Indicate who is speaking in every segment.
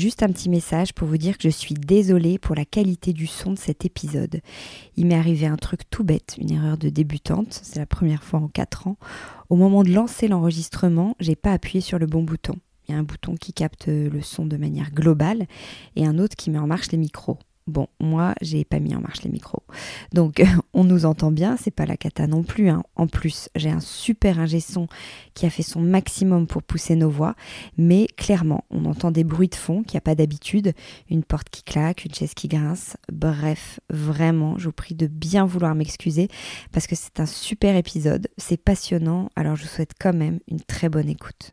Speaker 1: Juste un petit message pour vous dire que je suis désolée pour la qualité du son de cet épisode. Il m'est arrivé un truc tout bête, une erreur de débutante, c'est la première fois en 4 ans. Au moment de lancer l'enregistrement, j'ai pas appuyé sur le bon bouton. Il y a un bouton qui capte le son de manière globale et un autre qui met en marche les micros. Bon, moi, j'ai pas mis en marche les micros. Donc, on nous entend bien, c'est pas la cata non plus. Hein. En plus, j'ai un super ingé qui a fait son maximum pour pousser nos voix, mais clairement, on entend des bruits de fond qu'il n'y a pas d'habitude, une porte qui claque, une chaise qui grince. Bref, vraiment, je vous prie de bien vouloir m'excuser parce que c'est un super épisode, c'est passionnant, alors je vous souhaite quand même une très bonne écoute.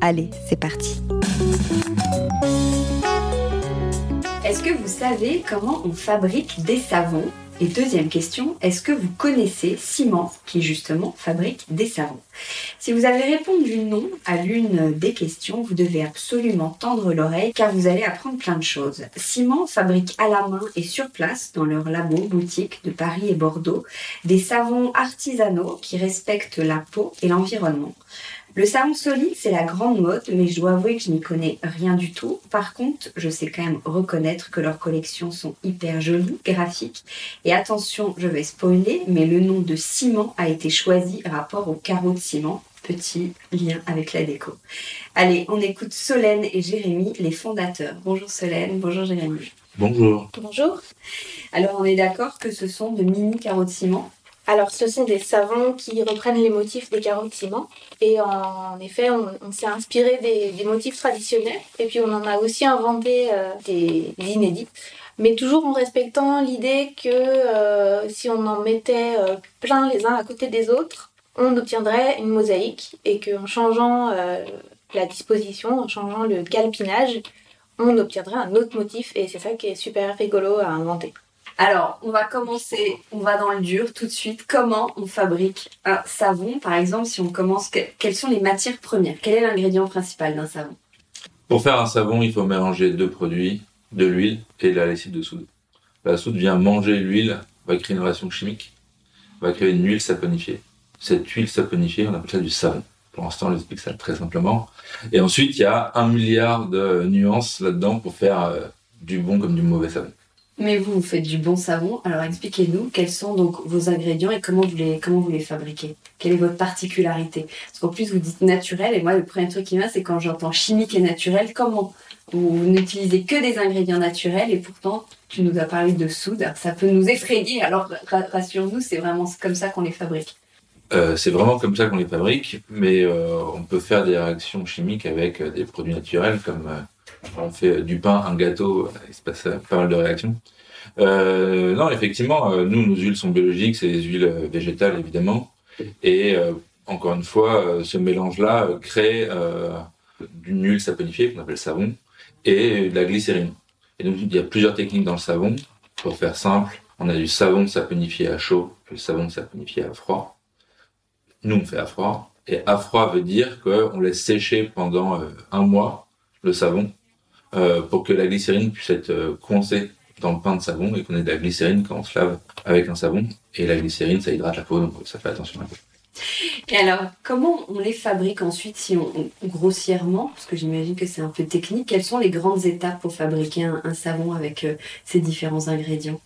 Speaker 1: Allez, c'est parti. Est-ce que vous savez comment on fabrique des savons? Et deuxième question, est-ce que vous connaissez Ciment qui justement fabrique des savons? Si vous avez répondu non à l'une des questions, vous devez absolument tendre l'oreille car vous allez apprendre plein de choses. Ciment fabrique à la main et sur place dans leur labo boutique de Paris et Bordeaux des savons artisanaux qui respectent la peau et l'environnement. Le savon solide, c'est la grande mode, mais je dois avouer que je n'y connais rien du tout. Par contre, je sais quand même reconnaître que leurs collections sont hyper jolies, graphiques. Et attention, je vais spoiler, mais le nom de ciment a été choisi rapport au carreau de ciment. Petit lien avec la déco. Allez, on écoute Solène et Jérémy, les fondateurs. Bonjour Solène, bonjour Jérémy.
Speaker 2: Bonjour.
Speaker 3: Bonjour.
Speaker 1: Alors on est d'accord que ce sont de mini carreaux de ciment?
Speaker 3: Alors, ce sont des savons qui reprennent les motifs des carreaux de ciment. Et en effet, on, s'est inspiré des, motifs traditionnels. Et puis, on en a aussi inventé euh, des, inédits. Mais toujours en respectant l'idée que euh, si on en mettait euh, plein les uns à côté des autres, on obtiendrait une mosaïque. Et qu'en changeant la disposition, en changeant le galpinage, on obtiendrait un autre motif. Et c'est ça qui est super rigolo à inventer.
Speaker 1: Alors, on va commencer, on va dans le dur tout de suite. Comment on fabrique un savon Par exemple, si on commence, quelles sont les matières premières? Quel est l'ingrédient principal d'un savon?
Speaker 2: Pour faire un savon, il faut mélanger deux produits, de l'huile et de la lessive de soude. La soude vient manger l'huile, va créer une réaction chimique, va créer une huile saponifiée. Cette huile saponifiée, on appelle ça du savon. Pour l'instant, on explique ça très simplement. Et ensuite, il y a un milliard de nuances là-dedans pour faire euh, du bon comme du mauvais savon.
Speaker 1: Mais vous, vous faites du bon savon. Alors expliquez-nous quels sont donc vos ingrédients et comment vous les, comment vous les fabriquez? Quelle est votre particularité? Parce qu'en plus, vous dites naturel. Et moi, le premier truc qui vient, c'est quand j'entends chimique et naturel. Comment? Vous n'utilisez que des ingrédients naturels et pourtant, tu nous as parlé de soude. Ça peut nous effrayer. Alors rassure-nous, c'est vraiment comme ça qu'on les fabrique.
Speaker 2: Euh, c'est vraiment comme ça qu'on les fabrique, mais euh, on peut faire des réactions chimiques avec euh, des produits naturels comme on fait du pain, un gâteau, il se passe pas mal de réactions. Euh, non, effectivement, euh, nous, nos huiles sont biologiques, c'est des huiles végétales, évidemment. Et euh, encore une fois, ce mélange-là crée d'une huile saponifiée, qu'on appelle savon, et de la glycérine. Et donc, il y a plusieurs techniques dans le savon. Pour faire simple, on a du savon saponifié à chaud, le savon saponifié à froid. Nous, on fait à froid. Et à froid veut dire qu'on laisse sécher pendant un mois le savon euh, pour que la glycérine puisse être euh, coincée dans le pain de savon et qu'on ait de la glycérine quand on se lave avec un savon. Et la glycérine, ça hydrate la peau, donc ça fait attention à la peau.
Speaker 1: Et alors, comment on les fabrique ensuite, si on, grossièrement, parce que j'imagine que c'est un peu technique, quelles sont les grandes étapes pour fabriquer un, savon avec euh, ces différents ingrédients?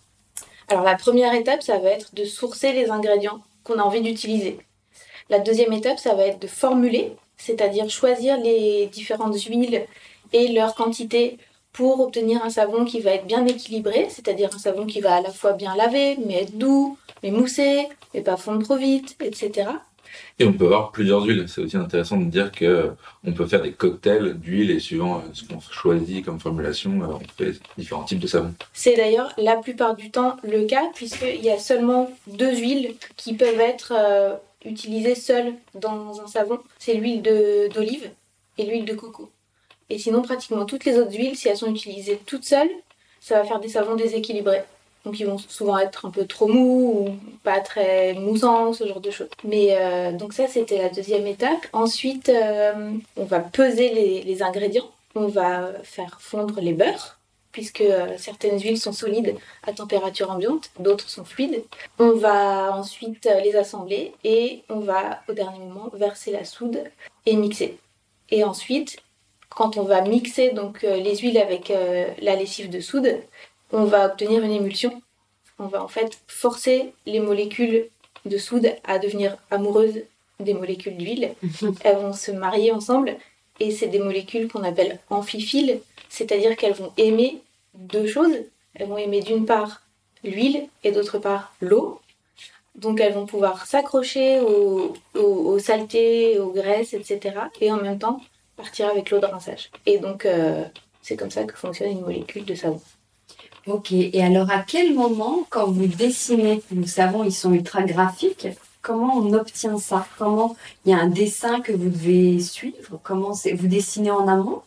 Speaker 3: Alors, la première étape, ça va être de sourcer les ingrédients qu'on a envie d'utiliser. La deuxième étape, ça va être de formuler c'est-à-dire choisir les différentes huiles et leur quantité pour obtenir un savon qui va être bien équilibré, c'est-à-dire un savon qui va à la fois bien laver, mais être doux, mais mousser, mais pas fondre trop vite, etc.
Speaker 2: Et on peut avoir plusieurs huiles. C'est aussi intéressant de dire que on peut faire des cocktails d'huile et suivant euh, ce qu'on choisit comme formulation, euh, on fait différents types de savons.
Speaker 3: C'est d'ailleurs la plupart du temps le cas puisqu'il y a seulement deux huiles qui peuvent être euh, utilisées seules dans un savon. C'est l'huile d'olive et l'huile de coco. Et sinon, pratiquement toutes les autres huiles, si elles sont utilisées toutes seules, ça va faire des savons déséquilibrés. Donc ils vont souvent être un peu trop mous ou pas très moussants, ce genre de choses. Mais euh, donc ça c'était la deuxième étape. Ensuite euh, on va peser les, ingrédients. On va faire fondre les beurres puisque euh, certaines huiles sont solides à température ambiante, d'autres sont fluides. On va ensuite les assembler et on va au dernier moment verser la soude et mixer. Et ensuite, quand on va mixer donc les huiles avec la lessive de soude, on va obtenir une émulsion. On va en fait forcer les molécules de soude à devenir amoureuses des molécules d'huile. Elles vont se marier ensemble et c'est des molécules qu'on appelle amphiphiles, c'est-à-dire qu'elles vont aimer deux choses. Elles vont aimer d'une part l'huile et d'autre part l'eau. Donc elles vont pouvoir s'accrocher aux, saletés, aux graisses, etc. Et en même temps partir avec l'eau de rinçage. Et donc euh, c'est comme ça que fonctionne une molécule de savon.
Speaker 1: Ok, et alors à quel moment, quand vous dessinez, nous savons ils sont ultra graphiques, comment on obtient ça? Comment il y a un dessin que vous devez suivre? Comment vous dessinez en amont?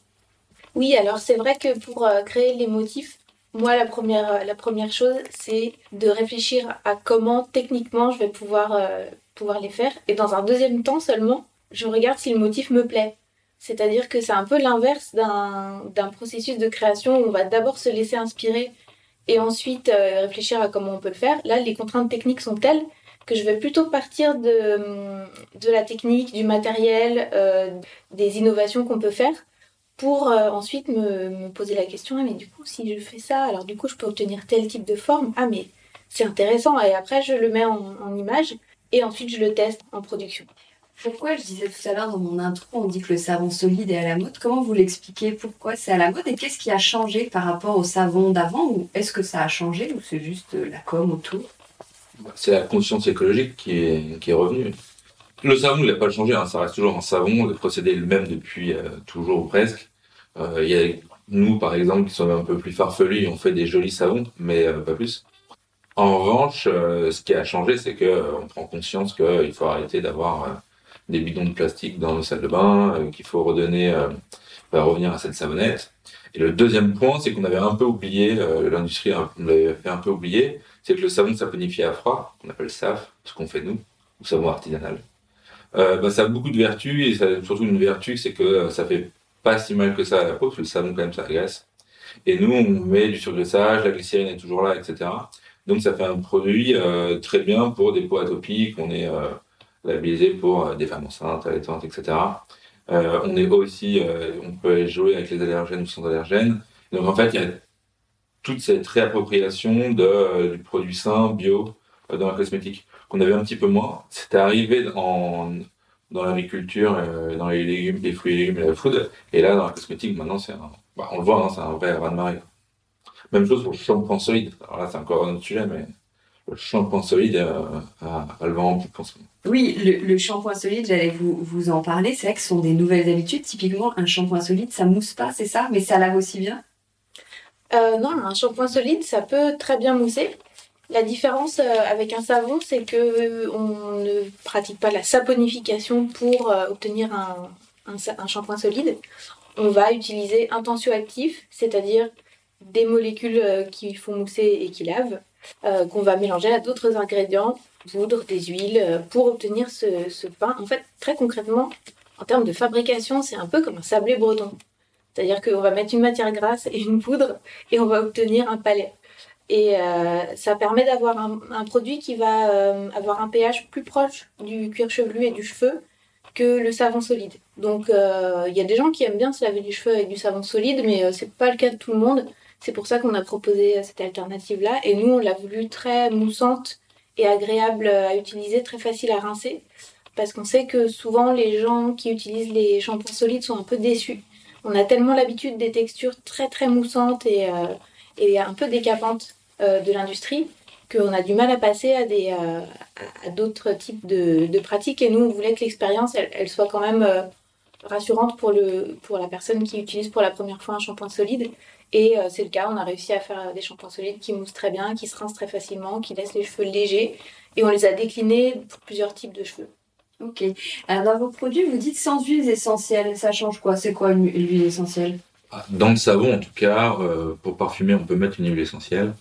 Speaker 3: Oui, alors c'est vrai que pour euh, créer les motifs, moi la première, euh, la première chose c'est de réfléchir à comment techniquement je vais pouvoir, euh, pouvoir les faire. Et dans un deuxième temps seulement, je regarde si le motif me plaît. C'est-à-dire que c'est un peu l'inverse d'un processus de création où on va d'abord se laisser inspirer et ensuite euh, réfléchir à comment on peut le faire. Là, les contraintes techniques sont telles que je vais plutôt partir de, de la technique, du matériel, euh, des innovations qu'on peut faire pour euh, ensuite me, poser la question, ah, mais du coup, si je fais ça, alors du coup, je peux obtenir tel type de forme? Ah, mais c'est intéressant. Et après, je le mets en image et ensuite, je le teste en production.
Speaker 1: Pourquoi je disais tout à l'heure dans mon intro, on dit que le savon solide est à la mode. Comment vous l'expliquez? Pourquoi c'est à la mode Et qu'est-ce qui a changé par rapport au savon d'avant? Ou est-ce que ça a changé Ou c'est juste la com autour?
Speaker 2: Bah, C'est la conscience écologique qui est, qui est revenue. Le savon, il n'a pas changé. Hein. Ça reste toujours un savon. Le procédé est le même depuis euh, toujours presque. Euh, y a nous, par exemple, qui sommes un peu plus farfelus, on fait des jolis savons, mais euh, pas plus. En revanche, ce qui a changé, c'est que on prend conscience qu'il faut arrêter d'avoir des bidons de plastique dans nos salles de bain, euh, qu'il faut redonner, euh, bah, revenir à cette savonnette. Et le deuxième point, c'est qu'on avait un peu oublié, euh, l'industrie l'avait fait un peu oublier, c'est que le savon saponifié à froid, qu'on appelle SAF, ce qu'on fait nous, ou savon artisanal, bah, ça a beaucoup de vertus, et ça a surtout une vertu, c'est que ça fait pas si mal que ça à la peau, parce que le savon, quand même, ça agace. Et nous, on met du surglissage, la glycérine est toujours là, etc. Donc ça fait un produit euh, très bien pour des peaux atopiques. On est euh, labellisé pour euh, des femmes enceintes, allaitantes, etc. Euh, on est aussi, euh, on peut jouer avec les allergènes ou sans allergènes. Donc en fait, il y a toute cette réappropriation de, du produit sain, bio, dans la cosmétique, qu'on avait un petit peu moins. C'était arrivé en, dans l'agriculture, dans les légumes, les fruits et légumes la food. Et là, dans la cosmétique, maintenant, c'est bah, on le voit, hein, c'est un vrai raz-de-marée. Même chose pour le shampoing solide. Alors là, c'est encore un autre sujet, mais le shampoing solide à, à, le vent en.
Speaker 1: Oui, le, shampoing solide, j'allais vous, en parler. C'est vrai que ce sont des nouvelles habitudes. Typiquement, un shampoing solide, ça mousse pas, c'est ça? Mais ça lave aussi bien?
Speaker 3: Euh, Non, un shampoing solide, ça peut très bien mousser. La différence euh, avec un savon, c'est que euh, on ne pratique pas la saponification pour obtenir un, un, shampoing solide. On va utiliser un tensioactif, c'est-à-dire des molécules qui font mousser et qui lavent, qu'on va mélanger à d'autres ingrédients poudre, des huiles, euh, pour obtenir ce, pain. En fait, très concrètement, en termes de fabrication, c'est un peu comme un sablé breton. C'est-à-dire qu'on va mettre une matière grasse et une poudre et on va obtenir un palais. Et euh, ça permet d'avoir un, produit qui va euh, avoir un pH plus proche du cuir chevelu et du cheveu que le savon solide. Donc euh, il y a des gens qui aiment bien se laver les cheveux avec du savon solide, mais c'est pas le cas de tout le monde. C'est pour ça qu'on a proposé cette alternative-là. Et nous, on l'a voulu très moussante et agréable à utiliser, très facile à rincer. parce qu'on sait que souvent les gens qui utilisent les shampoings solides sont un peu déçus. On a tellement l'habitude des textures très très moussantes et, euh, un peu décapantes euh, de l'industrie qu'on a du mal à passer à, euh, d'autres types de, de, pratiques. Et nous, on voulait que l'expérience, elle, elle, soit quand même rassurante pour, le, pour la personne qui utilise pour la première fois un shampoing solide. Et c'est le cas, on a réussi à faire des shampoings solides qui moussent très bien, qui se rincent très facilement, qui laissent les cheveux légers. Et on les a déclinés pour plusieurs types de cheveux.
Speaker 1: Ok. Alors, dans vos produits, vous dites sans huiles essentielles. Ça change quoi? C'est quoi l'huile essentielle?
Speaker 2: Ah, Dans le savon, en tout cas, euh, pour parfumer, on peut mettre une huile essentielle.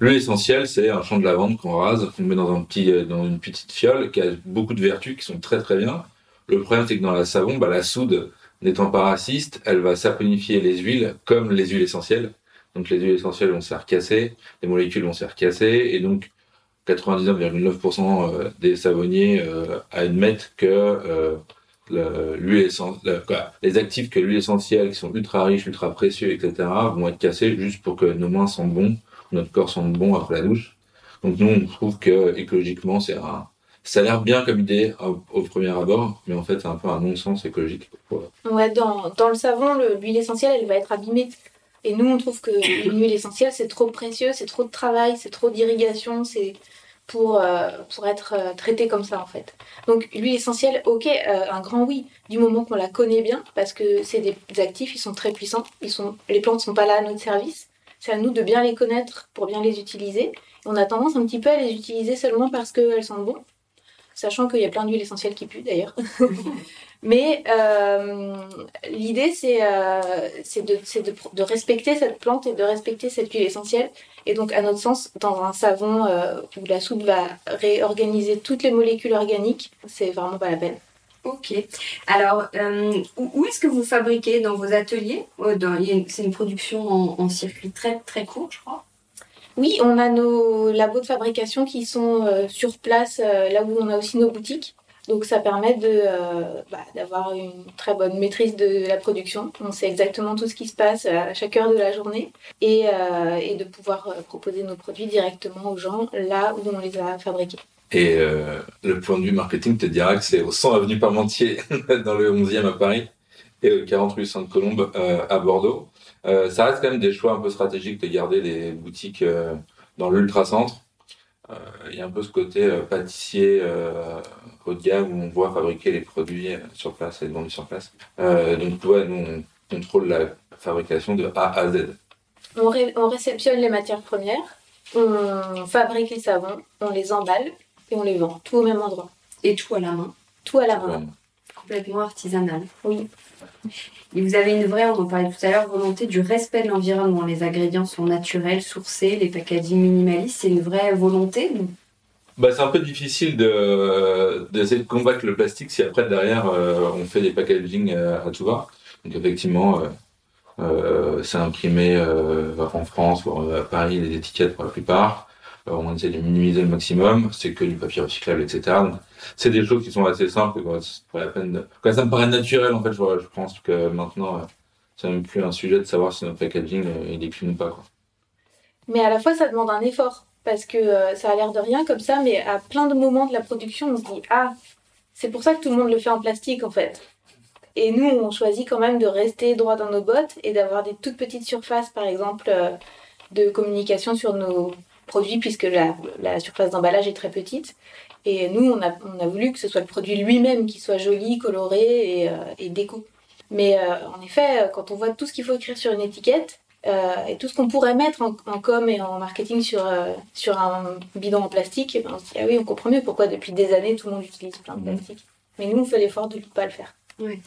Speaker 2: L'huile essentielle, c'est un champ de lavande qu'on rase, qu'on met dans, un petit, euh, dans une petite fiole qui a beaucoup de vertus qui sont très très bien. Le problème, c'est que dans la savon, bah, la soude, n'étant pas raciste, elle va saponifier les huiles comme les huiles essentielles. Donc les huiles essentielles vont se faire casser, les molécules vont se faire casser, et donc 99,9% euh, des savonniers euh, admettent que euh, l'huile les actifs que l'huile essentielle, qui sont ultra riches, ultra précieux, etc., vont être cassés juste pour que nos mains sentent bon, notre corps sente bon après la douche. Donc nous, on trouve que écologiquement, c'est un, ça a l'air bien comme idée au, premier abord, mais en fait, c'est un peu un non-sens écologique.
Speaker 3: Ouais, dans, dans le savon, l'huile essentielle, elle va être abîmée. Et nous, on trouve que l'huile essentielle, c'est trop précieux, c'est trop de travail, c'est trop d'irrigation, c'est pour, euh, pour être euh, traité comme ça en fait. Donc l'huile essentielle, ok, euh, un grand oui, du moment qu'on la connaît bien, parce que c'est des actifs, ils sont très puissants, ils sont, les plantes sont pas là à notre service, c'est à nous de bien les connaître pour bien les utiliser. on a tendance un petit peu à les utiliser seulement parce qu'elles sont bon, sachant qu'il y a plein d'huiles essentielles qui puent d'ailleurs. Mais euh, l'idée, c'est euh, de, respecter cette plante et de respecter cette huile essentielle. Et donc, à notre sens, dans un savon euh, où la soude va réorganiser toutes les molécules organiques, c'est vraiment pas la peine.
Speaker 1: Ok. Alors, où est-ce que vous fabriquez? Dans vos ateliers? C'est une production en, en, circuit très très court, je crois.
Speaker 3: Oui, on a nos labos de fabrication qui sont euh, sur place, là où on a aussi nos boutiques. Donc ça permet de euh, bah, d'avoir une très bonne maîtrise de la production. On sait exactement tout ce qui se passe à chaque heure de la journée et, euh, de pouvoir euh, proposer nos produits directement aux gens là où on les a fabriqués.
Speaker 2: Et le point de vue marketing te dira que c'est au 100 avenue Parmentier dans le 11e à Paris et au 40 rue Sainte-Colombe à Bordeaux. Ça reste quand même des choix un peu stratégiques de garder les boutiques dans l'ultra-centre euh, il y a un peu ce côté euh, pâtissier euh, haut de gamme où on voit fabriquer les produits sur place et vendus sur place. donc, ouais, nous, on contrôle la fabrication de A à Z.
Speaker 3: On, on, réceptionne les matières premières, on fabrique les savons, on les emballe et on les vend, tout au même endroit.
Speaker 1: Et tout à la main
Speaker 3: Tout à la main.
Speaker 1: Complètement artisanal.
Speaker 3: Oui.
Speaker 1: Et vous avez une vraie, on en parlait tout à l'heure, volonté du respect de l'environnement. Les ingrédients sont naturels, sourcés, les packaging minimalistes, c'est une vraie volonté
Speaker 2: bah, c'est un peu difficile de, d'essayer de combattre le plastique si après derrière euh, on fait des packaging euh, à tout va. Donc effectivement, euh, c'est imprimé en France ou à Paris les étiquettes pour la plupart. On essaie de minimiser le maximum. C'est que du papier recyclable, etc. C'est des choses qui sont assez simples. Quoi. la peine Quand ça me paraît naturel, en fait, je, pense que maintenant, euh, c'est même plus un sujet de savoir si notre packaging euh, est clean ou pas.
Speaker 3: Mais à la fois, ça demande un effort. Parce que euh, ça a l'air de rien comme ça, mais à plein de moments de la production, on se dit Ah, c'est pour ça que tout le monde le fait en plastique, en fait. Et nous, on choisit quand même de rester droit dans nos bottes et d'avoir des toutes petites surfaces, par exemple, de communication sur nos produits, puisque la, la surface d'emballage est très petite. Et nous, on a, on a voulu que ce soit le produit lui-même qui soit joli, coloré et, euh, et déco. Mais euh, en effet, quand on voit tout ce qu'il faut écrire sur une étiquette euh, et tout ce qu'on pourrait mettre en, en, com et en marketing sur, sur un bidon en plastique, ben on se dit ah oui, on comprend mieux pourquoi depuis des années tout le monde utilise plein de mmh. plastique. Mais nous, on fait l'effort de ne pas le faire.
Speaker 1: Oui.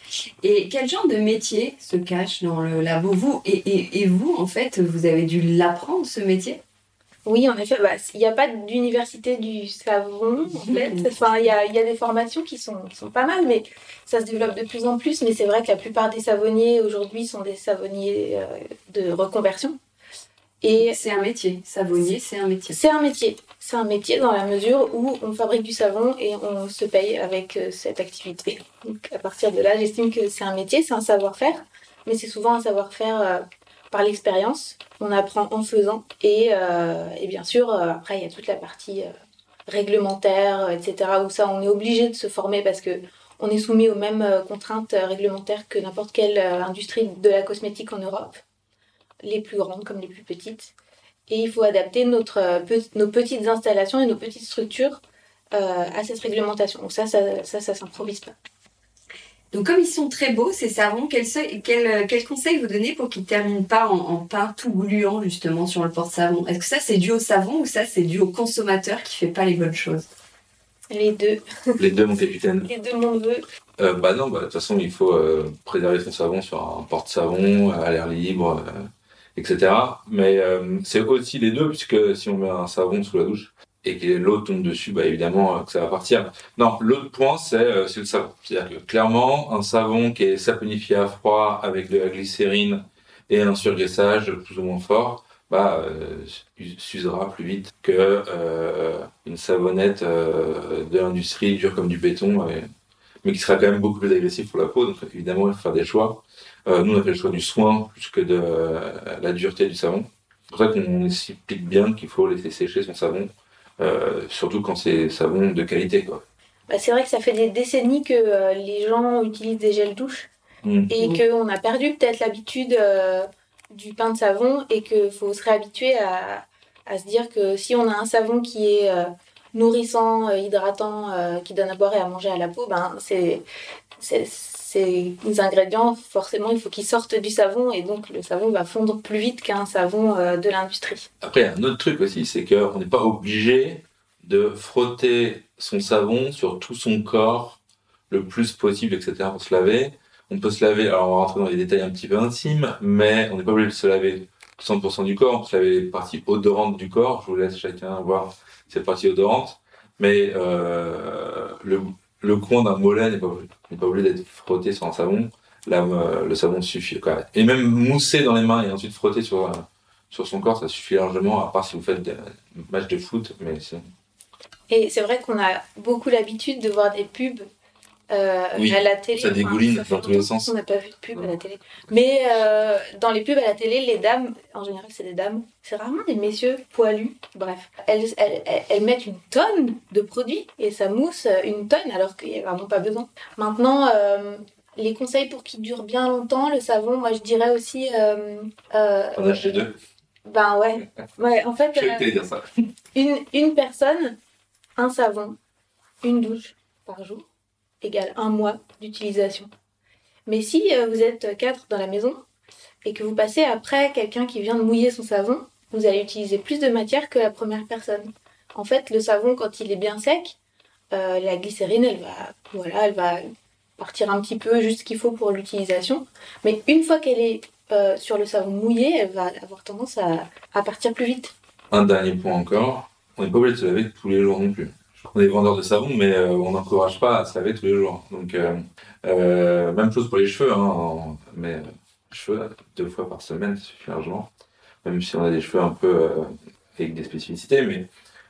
Speaker 1: Et quel genre de métier se cache dans le labo? Vous et, et, et vous, en fait, vous avez dû l'apprendre ce métier?
Speaker 3: Oui, en effet, bah, il n'y a pas d'université du savon, en fait. Enfin, il y a, y a, des formations qui sont, qui sont pas mal, mais ça se développe de plus en plus. Mais c'est vrai que la plupart des savonniers aujourd'hui sont des savonniers euh, de reconversion.
Speaker 1: Et c'est un métier. Savonnier, c'est un métier.
Speaker 3: C'est un métier. C'est un métier dans la mesure où on fabrique du savon et on se paye avec euh, cette activité. Donc à partir de là, j'estime que c'est un métier, c'est un savoir-faire, mais c'est souvent un savoir-faire euh, par l'expérience. On apprend en faisant. Et, euh, et bien sûr, euh, après, il y a toute la partie euh, réglementaires, etc. Où ça, on est obligé de se former parce que on est soumis aux mêmes contraintes réglementaires que n'importe quelle industrie de la cosmétique en Europe, les plus grandes comme les plus petites. Et il faut adapter notre, nos petites installations et nos petites structures à cette réglementation. Donc ça, ça, ça, ça s'improvise pas.
Speaker 1: Donc comme ils sont très beaux, ces savons, quel, quel, quel conseil vous donnez pour qu'ils ne terminent pas en, en, pain tout gluant justement sur le porte-savon? Est-ce que ça c'est dû au savon ou ça c'est dû au consommateur qui fait pas les bonnes choses?
Speaker 3: Les deux.
Speaker 2: Les deux, mon capitaine.
Speaker 3: Les deux, mon neveu.
Speaker 2: Euh, bah non, bah, de toute façon, il faut euh, préserver son savon sur un porte-savon, à l'air libre, euh, etc. Mais euh, c'est aussi les deux, puisque si on met un savon sous la douche, et que l'eau tombe dessus, bah évidemment euh, que ça va partir. Non, l'autre point, c'est euh, le savon. C'est-à-dire que clairement, un savon qui est saponifié à froid avec de la glycérine et un surgraissage plus ou moins fort, bah, euh, s'usera plus vite que euh, une savonnette euh, de l'industrie dure comme du béton, mais qui sera quand même beaucoup plus agressif pour la peau. Donc évidemment, il faut faire des choix. Nous, on a fait le choix du soin plus que de la dureté du savon. C'est pour ça qu'on explique bien qu'il faut laisser sécher son savon surtout quand c'est savon de qualité. Quoi.
Speaker 3: Bah, c'est vrai que ça fait des décennies que euh, les gens utilisent des gels douches mmh. et mmh. qu'on a perdu peut-être l'habitude euh, du pain de savon et qu'il faut se réhabituer à, à, se dire que si on a un savon qui est euh, nourrissant, hydratant, qui donne à boire et à manger à la peau, ben c'est ces ingrédients, forcément, il faut qu'ils sortent du savon et donc le savon va fondre plus vite qu'un savon euh, de l'industrie.
Speaker 2: Après, un autre truc aussi, c'est qu'on n'est pas obligé de frotter son savon sur tout son corps le plus possible, etc. pour se laver. On peut se laver, alors on va rentrer dans les détails un petit peu intimes, mais on n'est pas obligé de se laver 100% du corps, on peut se laver les parties odorantes du corps. Je vous laisse chacun voir cette partie odorante. Mais euh, le, le coin d'un mollet n'est pas, pas obligé d'être frotté sur un savon. Euh, le savon suffit. Quoi. Et même mousser dans les mains et ensuite frotter sur, euh, sur son corps, ça suffit largement, à part si vous faites des matchs de foot. Mais
Speaker 3: et c'est vrai qu'on a beaucoup l'habitude de voir des pubs euh,
Speaker 2: oui,
Speaker 3: à la télé.
Speaker 2: Ça dégouline
Speaker 3: enfin,
Speaker 2: dans tous les sens.
Speaker 3: On n'a pas vu de pub à la télé. Mais euh, dans les pubs à la télé, les dames, en général, c'est des dames, c'est rarement des messieurs poilus. Bref, elles, elles, elles, mettent une tonne de produits et ça mousse une tonne alors qu'il n'y a vraiment pas besoin. Maintenant, euh, les conseils pour qu'il dure bien longtemps, le savon, moi je dirais aussi. Euh,
Speaker 2: On a acheté deux.
Speaker 3: Ben ouais. ouais en fait,
Speaker 2: dire ça.
Speaker 3: Une, une personne, un savon, une douche par jour égale un mois d'utilisation. Mais si euh, vous êtes quatre dans la maison et que vous passez après quelqu'un qui vient de mouiller son savon, vous allez utiliser plus de matière que la première personne. En fait, le savon, quand il est bien sec, euh, la glycérine, elle va, voilà, elle va partir un petit peu, juste ce qu'il faut pour l'utilisation. Mais une fois qu'elle est euh, sur le savon mouillé, elle va avoir tendance à, à partir plus vite.
Speaker 2: Un dernier point encore, on n'est pas obligé de se laver tous les jours non plus on est vendeur de savon, mais euh, on n'encourage pas à se laver tous les jours. Donc, euh, euh, même chose pour les cheveux, hein, mais cheveux deux fois par semaine, suffit largement. Même si on a des cheveux un peu avec des spécificités, mais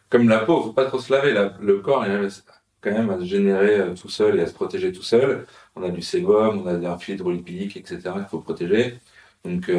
Speaker 2: comme la peau, faut pas trop se laver. La, le corps, il arrive quand même à se générer tout seul et à se protéger tout seul. On a du sébum, on a un filet hydrolipidique, etc. qu'il faut protéger. Donc,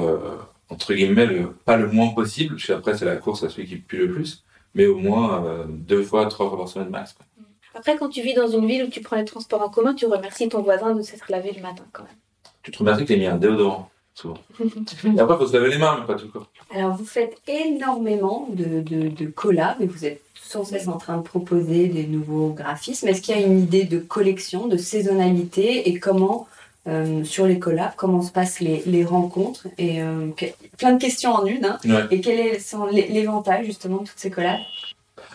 Speaker 2: entre guillemets, le, pas le moins possible, parce qu'après, c'est la course à celui qui pue le plus mais au moins euh, deux fois, trois fois par semaine max. Quoi.
Speaker 3: Après, quand tu vis dans une ville où tu prends les transports en commun, tu remercies ton voisin de s'être lavé le matin quand même.
Speaker 2: Tu te remercies qu'il ait mis un déodorant, souvent. et après, il faut se laver les mains, mais pas tout le corps.
Speaker 1: Alors, vous faites énormément de, de, de collabs et vous êtes sans cesse en train de proposer des nouveaux graphismes. Est-ce qu'il y a une idée de collection, de saisonnalité et comment euh, sur les collabs, comment se passent les, les rencontres et euh, que, plein de questions en une. Hein,
Speaker 2: ouais.
Speaker 1: Et quel est l'éventail justement de toutes ces collabs?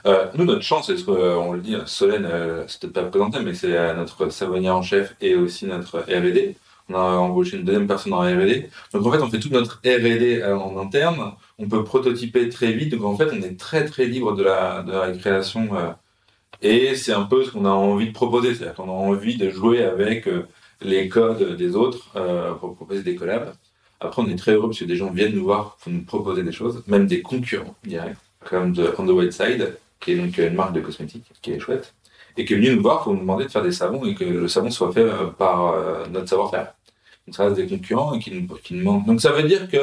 Speaker 2: Euh, Nous, notre chance, c'est ce qu'on le dit, Solène, euh, c'est peut-être pas présenté, mais c'est notre savonnière en chef et aussi notre R&D. On a embauché une deuxième personne en R&D. Donc en fait, on fait toute notre R&D en interne. On peut prototyper très vite. Donc en fait, on est très très libre de la, de la création. Et c'est un peu ce qu'on a envie de proposer. C'est-à-dire qu'on a envie de jouer avec les codes des autres euh, pour proposer des collabs. Après, on est très heureux parce que des gens viennent nous voir pour nous proposer des choses, même des concurrents, direct, comme de On the White Side, qui est donc une marque de cosmétiques qui est chouette, et qui est venu nous voir pour nous demander de faire des savons et que le savon soit fait par euh, notre savoir-faire. Donc ça reste des concurrents qui nous, qui nous manquent. Donc ça veut dire que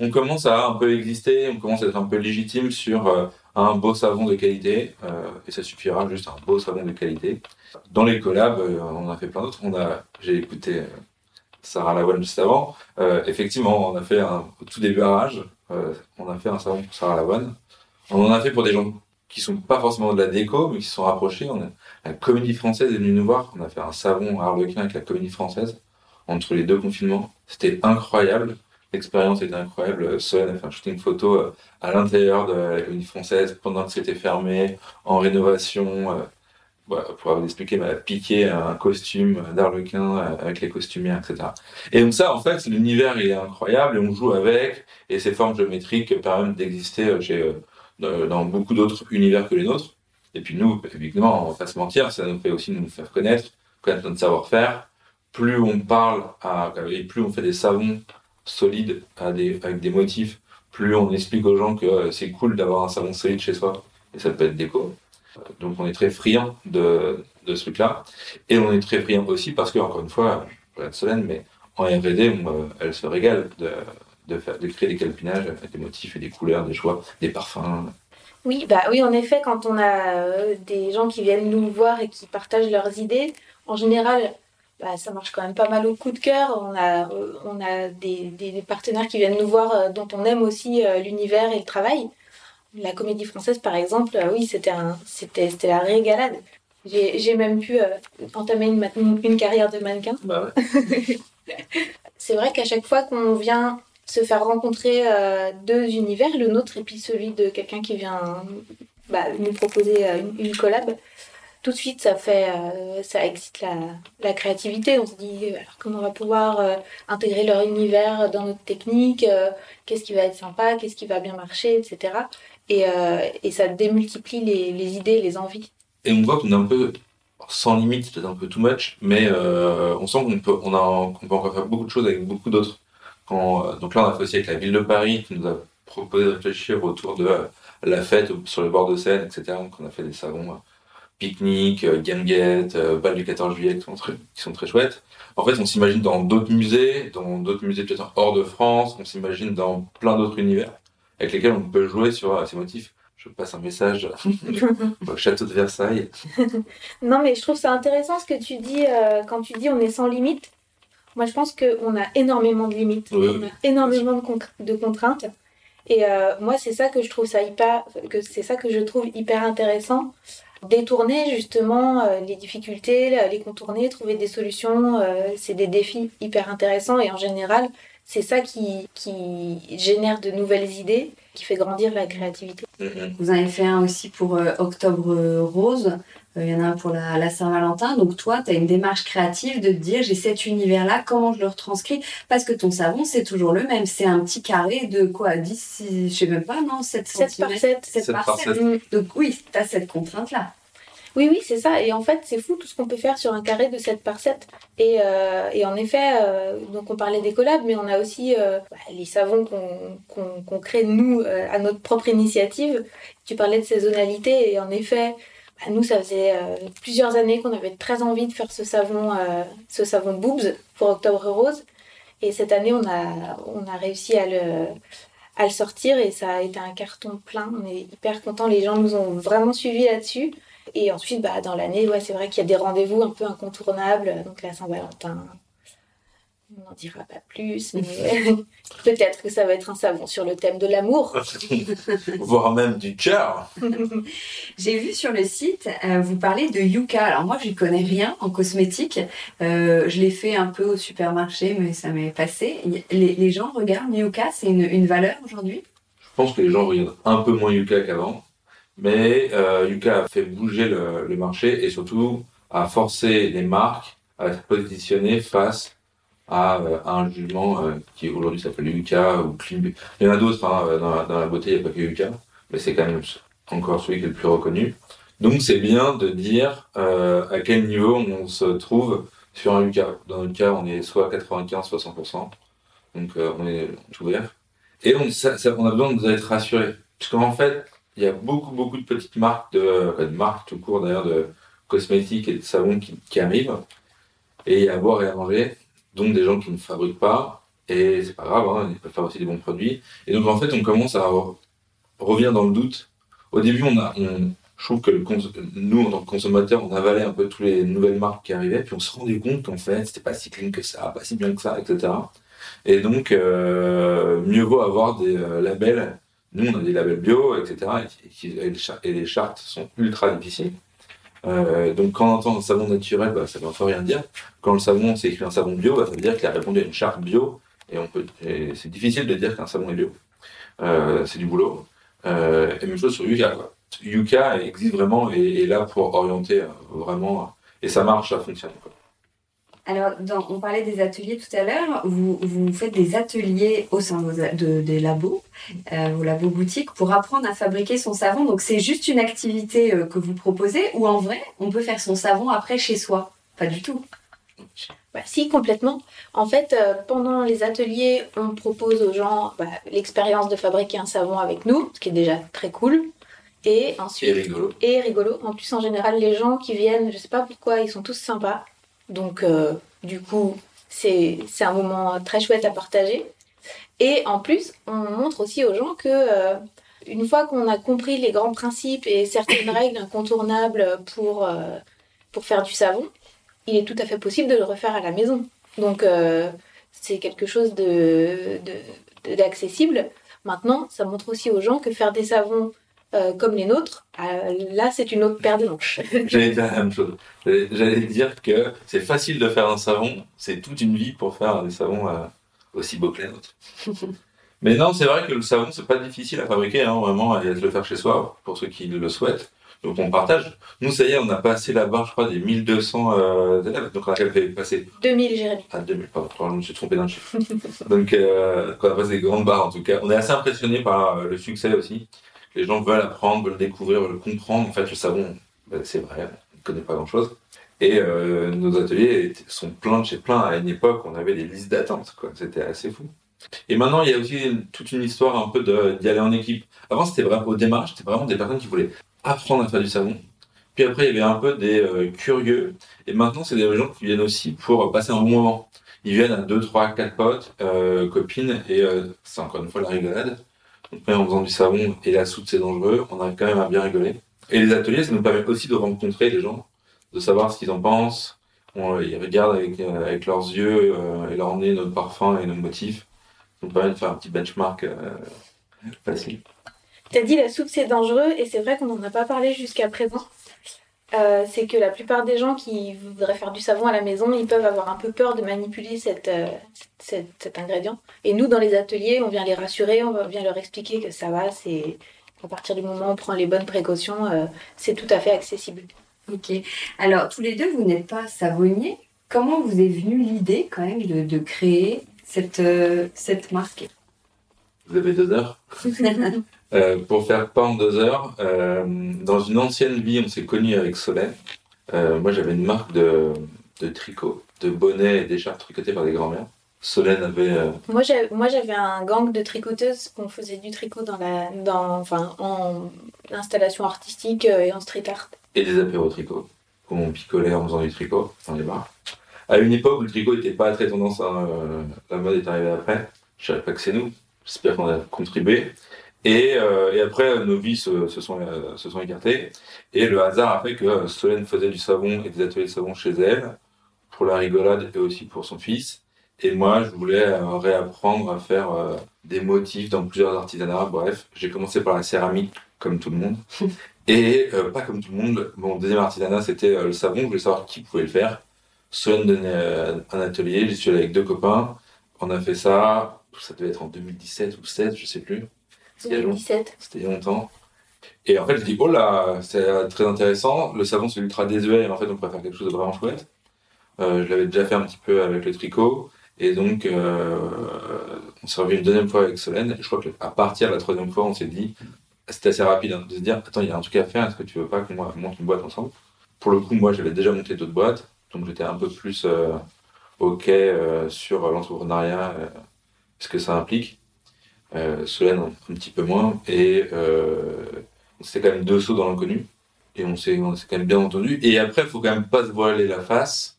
Speaker 2: on commence à un peu exister, on commence à être un peu légitime sur euh, un beau savon de qualité, euh, et ça suffira juste un beau savon de qualité. Dans les collabs, euh, on a fait plein d'autres. On a, j'ai écouté euh, Sarah Lavoine juste avant. Euh, effectivement, on a fait un, au tout début Rage, euh, on a fait un savon pour Sarah Lavoine. On en a fait pour des gens qui sont pas forcément de la déco, mais qui se sont rapprochés. On a, la comédie française est venue nous voir. On a fait un savon harlequin avec la comédie française entre les deux confinements. C'était incroyable. L'expérience était incroyable. Solène a fait un shooting photo euh, à l'intérieur de la française pendant que c'était fermé, en rénovation. euh, pour vous expliquer, m'a piqué un costume d'Arlequin euh, avec les costumières, etc. Et donc ça, en fait, l'univers est incroyable et on joue avec. Et ces formes géométriques permettent d'exister chez, dans beaucoup d'autres univers que les nôtres. Et puis nous, évidemment, on va pas se mentir, ça nous fait aussi nous faire connaître, connaître notre savoir-faire. Plus on parle et plus on fait des savons des, avec des motifs, plus on explique aux gens que euh, c'est cool d'avoir un savon solide chez soi. Et ça peut être déco. Euh, Donc on est très friand de, de ce truc-là. Et on est très friand aussi parce que, encore une fois, être Solène, mais en R&D, euh, elle se régale de, faire, de créer des calpinages avec des motifs et des couleurs, des choix, des parfums.
Speaker 3: Oui, bah oui, en effet, quand on a des gens qui viennent nous voir et qui partagent leurs idées, en général, bah, ça marche quand même pas mal au coup de cœur. On a, on a des, des partenaires qui viennent nous voir euh, dont on aime aussi euh, l'univers et le travail. La comédie française, par exemple, euh, oui, c'était c'était, c'était la régalade. J'ai, j'ai même pu euh, entamer une, une carrière de mannequin.
Speaker 2: Bah ouais.
Speaker 3: C'est vrai qu'à chaque fois qu'on vient se faire rencontrer euh, deux univers, le nôtre et puis celui de quelqu'un qui vient bah, nous proposer euh, une, une collab, tout de suite ça fait euh, ça excite la, la créativité. On se dit euh, alors comment on va pouvoir euh, intégrer leur univers dans notre technique, qu'est-ce qui va être sympa, qu'est-ce qui va bien marcher, etc. Et, et ça démultiplie les, les idées, les envies.
Speaker 2: Et on voit qu'on est un peu sans limite, peut-être un peu too much, mais on sent qu'on peut, on a, peut encore faire beaucoup de choses avec beaucoup d'autres. Quand, donc là, on a fait aussi avec la ville de Paris qui nous a proposé de réfléchir autour de la fête sur le bord de Seine, etc. Donc on a fait des savons pique-nique, euh, guinguette, euh, bal du 14 juillet qui sont très, qui sont très chouettes. En fait, on s'imagine dans d'autres musées, dans d'autres musées peut-être hors de France, on s'imagine dans plein d'autres univers avec lesquels on peut jouer sur euh, ces motifs. Je passe un message au château de Versailles.
Speaker 3: Non, mais je trouve ça intéressant ce que tu dis euh, quand tu dis on est sans limite. Moi, je pense qu'on a énormément de limites,
Speaker 2: Oui,
Speaker 3: on a énormément de, con- de contraintes. Et euh, moi, c'est ça que je trouve ça hyper, que c'est ça que je trouve hyper intéressant. Détourner justement euh, les difficultés, les contourner, trouver des solutions, euh, c'est des défis hyper intéressants. Et en général, c'est ça qui, qui génère de nouvelles idées, qui fait grandir la créativité.
Speaker 1: Vous avez fait un aussi pour euh, Octobre euh, Rose. Il y en a un pour la, la Saint-Valentin. Donc toi, tu as une démarche créative de te dire j'ai cet univers-là, comment je le retranscris? Parce que ton savon, c'est toujours le même. C'est un petit carré de quoi? 10, six- je sais même pas, non? 7
Speaker 3: 7 par 7.
Speaker 1: 7
Speaker 2: Sept
Speaker 1: par
Speaker 2: par
Speaker 1: 7.
Speaker 2: sept.
Speaker 3: Mm.
Speaker 1: Donc oui, tu as cette contrainte-là.
Speaker 3: Oui, oui, c'est ça. Et en fait, c'est fou tout ce qu'on peut faire sur un carré de 7 par 7. Et, euh, et en effet, euh, donc on parlait des collabs, mais on a aussi euh, bah, les savons qu'on qu'on qu'on crée nous euh, à notre propre initiative. Tu parlais de saisonnalité et en effet, bah, nous, ça faisait euh, plusieurs années qu'on avait très envie de faire ce savon, euh, ce savon Boobs pour Octobre Rose. Et cette année, on a, on a réussi à le, à le sortir et ça a été un carton plein. On est hyper contents. Les gens nous ont vraiment suivis là-dessus. Et ensuite, bah, dans l'année, ouais, c'est vrai qu'il y a des rendez-vous un peu incontournables. Donc la Saint-Valentin, on n'en dira pas plus, mais peut-être que ça va être un savon sur le thème de l'amour.
Speaker 2: Voire même du cœur.
Speaker 1: J'ai vu sur le site, euh, vous parlez de Yuka. Alors moi, je connais rien en cosmétique. Euh, je l'ai fait un peu au supermarché, mais ça m'est passé. Les, les gens regardent Yuka, c'est une, une valeur aujourd'hui?
Speaker 2: Je pense que les gens regardent un peu moins Yuka qu'avant. Mais euh, Yuka a fait bouger le, le marché et surtout a forcé les marques à se positionner face à, euh, à un jugement euh, qui aujourd'hui s'appelle Yuka ou Beauty. Il y en a d'autres hein, euh, dans, la, dans la beauté, il n'y a pas que Yuka, mais c'est quand même encore celui qui est le plus reconnu. Donc c'est bien de dire euh, à quel niveau on se trouve sur un Yuka. Dans notre cas, on est soit 95, soit 100%. Donc euh, on est ouvert. Et on, ça, ça- on a besoin d'être rassuré. Parce qu'en fait, il y a beaucoup, beaucoup de petites marques, de, de marques tout court d'ailleurs, de cosmétiques et de savons qui, qui arrivent. Et à boire et à manger. Donc des gens qui ne fabriquent pas. Et c'est pas grave, hein, ils peuvent faire aussi des bons produits. Et donc en fait, on commence à revenir dans le doute. Au début, on a, je trouve que nous, en tant que consommateurs, on avalait un peu toutes les nouvelles marques qui arrivaient, puis on se rendait compte qu'en fait, c'était pas si clean que ça, pas si bien que ça, etc. Et donc, euh, mieux vaut avoir des euh, labels. Nous, on a des labels bio, etc. Et, les chartes sont ultra difficiles. Euh, donc, quand on entend un savon naturel, bah, ça ne veut rien dire. Quand le savon, c'est écrit un savon bio, bah, ça veut dire qu'il a répondu à une charte bio. Et, on peut, c'est difficile de dire qu'un savon est bio. c'est du boulot. et même chose sur Yuka. Yuka existe vraiment et est là pour orienter vraiment. Et ça marche, ça fonctionne. Quoi.
Speaker 1: Alors, on parlait des ateliers tout à l'heure. Vous, vous, faites des ateliers au sein de, des labos, euh, vos labos boutiques, pour apprendre à fabriquer son savon. Donc, c'est juste une activité euh, que vous proposez ou en vrai, on peut faire son savon après chez soi? Pas du tout.
Speaker 3: Bah, si, complètement. En fait, euh, pendant les ateliers, on propose aux gens bah, l'expérience de fabriquer un savon avec nous, ce qui est déjà très cool. Et ensuite.
Speaker 2: Et rigolo.
Speaker 3: Et rigolo. En plus, en général, les gens qui viennent, je sais pas pourquoi, ils sont tous sympas. Donc, euh, du coup, c'est un moment très chouette à partager. Et en plus, on montre aussi aux gens que euh, une fois qu'on a compris les grands principes et certaines règles incontournables pour, euh, pour faire du savon, il est tout à fait possible de le refaire à la maison. Donc, c'est quelque chose d'accessible. De, Maintenant, ça montre aussi aux gens que faire des savons euh, comme les nôtres, euh, là c'est une autre paire de manches.
Speaker 2: J'allais dire la même chose. J'allais dire que c'est facile de faire un savon, c'est toute une vie pour faire des savons euh, aussi beaux que les nôtres. Mais non, c'est vrai que le savon c'est pas difficile à fabriquer, hein, vraiment, et à le faire chez soi pour ceux qui le souhaitent. Donc on partage. Nous, ça y est, on a passé la barre, je crois, des 1200 élèves. Donc on a fait passer.
Speaker 3: 2000, Jérémy.
Speaker 2: Ah, 2000, pardon, je me suis trompé d'un chiffre. Donc on a passé des grandes barres en tout cas. On est assez impressionné par le succès aussi les gens veulent apprendre, veulent découvrir, veulent comprendre. En fait, le savon, ben, c'est vrai, on ne connaît pas grand-chose. Et euh, nos ateliers sont pleins de chez plein. À une époque, on avait des listes d'attente. C'était assez fou. Et maintenant, il y a aussi toute une histoire un peu d'y aller en équipe. Avant, c'était vraiment, au démarrage, c'était vraiment des personnes qui voulaient apprendre à faire du savon. Puis après, il y avait un peu des euh, curieux. Et maintenant, c'est des gens qui viennent aussi pour passer un bon moment. Ils viennent à 2, 3, 4 potes, euh, copines, et c'est encore une fois la rigolade. Donc, en faisant du savon et la soude, c'est dangereux, on arrive quand même à bien rigoler. Et les ateliers, ça nous permet aussi de rencontrer les gens, de savoir ce qu'ils en pensent. On, ils regardent avec, euh, leurs yeux euh, et leur nez notre parfum et nos motifs. Ça nous permet de faire un petit benchmark euh, facile.
Speaker 3: Tu as dit la soupe c'est dangereux et c'est vrai qu'on n'en a pas parlé jusqu'à présent. Euh, c'est que la plupart des gens qui voudraient faire du savon à la maison, ils peuvent avoir un peu peur de manipuler euh, cet ingrédient. Et nous, dans les ateliers, on vient les rassurer, on vient leur expliquer que ça va, c'est à partir du moment où on prend les bonnes précautions, euh, c'est tout à fait accessible.
Speaker 1: Ok. Alors, tous les deux, vous n'êtes pas savonniers. Comment vous est venue l'idée, quand même, de, de créer cette, cette marque?
Speaker 2: Vous avez deux heures Euh, pour faire pas en deux heures. Euh, dans une ancienne vie, on s'est connu avec Solène. Euh, moi, j'avais une marque de, de tricot, de bonnets et d'écharpes tricotées par des grands-mères. Solène avait.
Speaker 3: Moi, j'avais un gang de tricoteuses qu'on faisait du tricot dans la, dans, enfin, en installation artistique et en street art.
Speaker 2: Et des apéros tricot, où on picolait en faisant du tricot dans les bars. À une époque où le tricot n'était pas très tendance, hein, la mode est arrivée après. Je savais pas que c'est nous. J'espère qu'on a contribué. Et, euh, et, après, nos vies se, se, sont, euh, se sont écartées. Et le hasard a fait que Solène faisait du savon et des ateliers de savon chez elle, pour la rigolade et aussi pour son fils. Et moi, je voulais euh, réapprendre à faire des motifs dans plusieurs artisanats. Bref, j'ai commencé par la céramique, comme tout le monde. et pas comme tout le monde. Mon deuxième artisanat, c'était le savon. Je voulais savoir qui pouvait le faire. Solène donnait un atelier. J'y suis allé avec deux copains. On a fait ça. Ça devait être en 2017 ou 2016, je sais plus.
Speaker 3: C'était
Speaker 2: il y a longtemps. Et en fait, je dis, oh là, c'est très intéressant. Le savon, c'est ultra désuet. Et en fait, on pourrait faire quelque chose de vraiment chouette. Euh, je l'avais déjà fait un petit peu avec le tricot. Et donc, euh, on s'est revu une deuxième fois avec Solène. Et je crois qu'à partir de la troisième fois, on s'est dit, c'était assez rapide hein, de se dire, attends, il y a un truc à faire. Est-ce que tu veux pas qu'on monte une boîte ensemble? Pour le coup, moi, j'avais déjà monté d'autres boîtes. Donc, j'étais un peu plus euh, OK sur l'entrepreneuriat, ce que ça implique euh, un, petit peu moins, et euh, c'était quand même deux sauts dans l'inconnu, et on s'est quand même bien entendu. Et après, il faut quand même pas se voiler la face.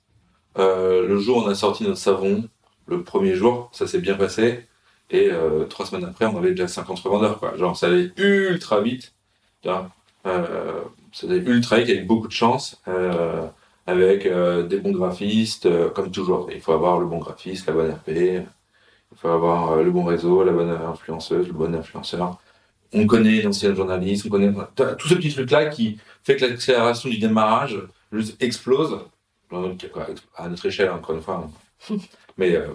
Speaker 2: Euh, le jour où on a sorti notre savon, le premier jour, ça s'est bien passé. Et euh, trois semaines après, on avait déjà 50 revendeurs. Quoi. Genre, ça allait ultra vite. Euh, ça allait ultra vite avec beaucoup de chance. Euh, avec euh, des bons graphistes, comme toujours. Il faut avoir le bon graphiste, la bonne RP, il faut avoir euh, le bon réseau, la bonne influenceuse, le bon influenceur. On connaît l'ancien journaliste, on connaît tout ce petit truc-là qui fait que l'accélération du démarrage juste explose. À notre échelle, encore une fois. mais, euh,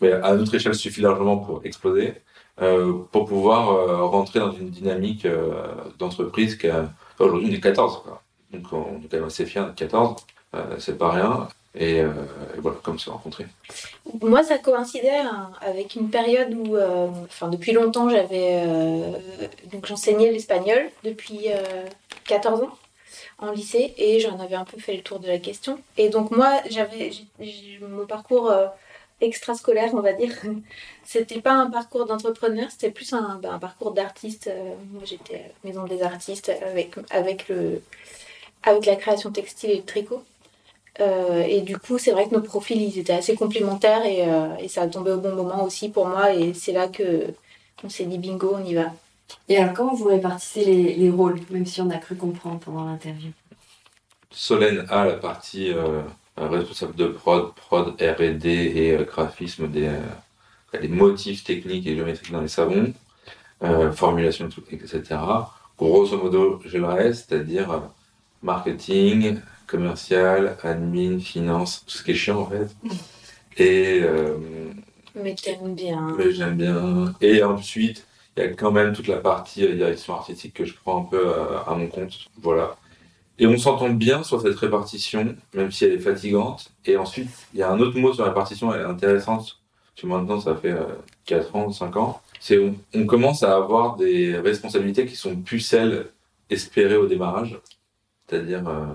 Speaker 2: mais à notre échelle, suffit largement pour exploser. Euh, pour pouvoir rentrer dans une dynamique d'entreprise qui a aujourd'hui on est 14 quoi. donc on est quand même assez fiers d'être 14 euh, c'est pas rien. Et, euh, et voilà, comme c'est rencontré.
Speaker 3: Moi, ça coïncidait hein, avec une période où, euh, depuis longtemps, j'avais. euh, donc, j'enseignais l'espagnol depuis euh, 14 ans en lycée et j'en avais un peu fait le tour de la question. Et donc, moi, j'avais. Mon parcours extrascolaire, on va dire, c'était pas un parcours d'entrepreneur, c'était plus un, un parcours d'artiste. Moi, j'étais maison des artistes avec, avec, le, avec la création textile et le tricot. Euh, et du coup, c'est vrai que nos profils, ils étaient assez complémentaires et, euh, et ça a tombé au bon moment aussi pour moi. Et c'est là que on s'est dit bingo, on y va.
Speaker 1: Et alors, comment vous répartissez les, les rôles, même si on a cru comprendre pendant l'interview?
Speaker 2: Solène a la partie euh, responsable de prod, prod R&D et euh, graphisme des, euh, des motifs techniques et géométriques dans les savons, euh, formulation, tout, etc. Grosso modo, j'ai le reste, c'est-à-dire euh, marketing, commercial, admin, finance, tout ce qui est chiant en fait. Et euh,
Speaker 3: Mais t'aimes bien.
Speaker 2: mais j'aime bien. Et ensuite, il y a quand même toute la partie euh, direction artistique que je prends un peu euh, à mon compte. Voilà. Et on s'entend bien sur cette répartition, même si elle est fatigante. Et ensuite, il y a un autre mot sur la répartition, elle est intéressante. Parce que maintenant, ça fait euh, 4 ans, 5 ans. C'est on, on commence à avoir des responsabilités qui sont plus celles espérées au démarrage. C'est-à-dire, euh,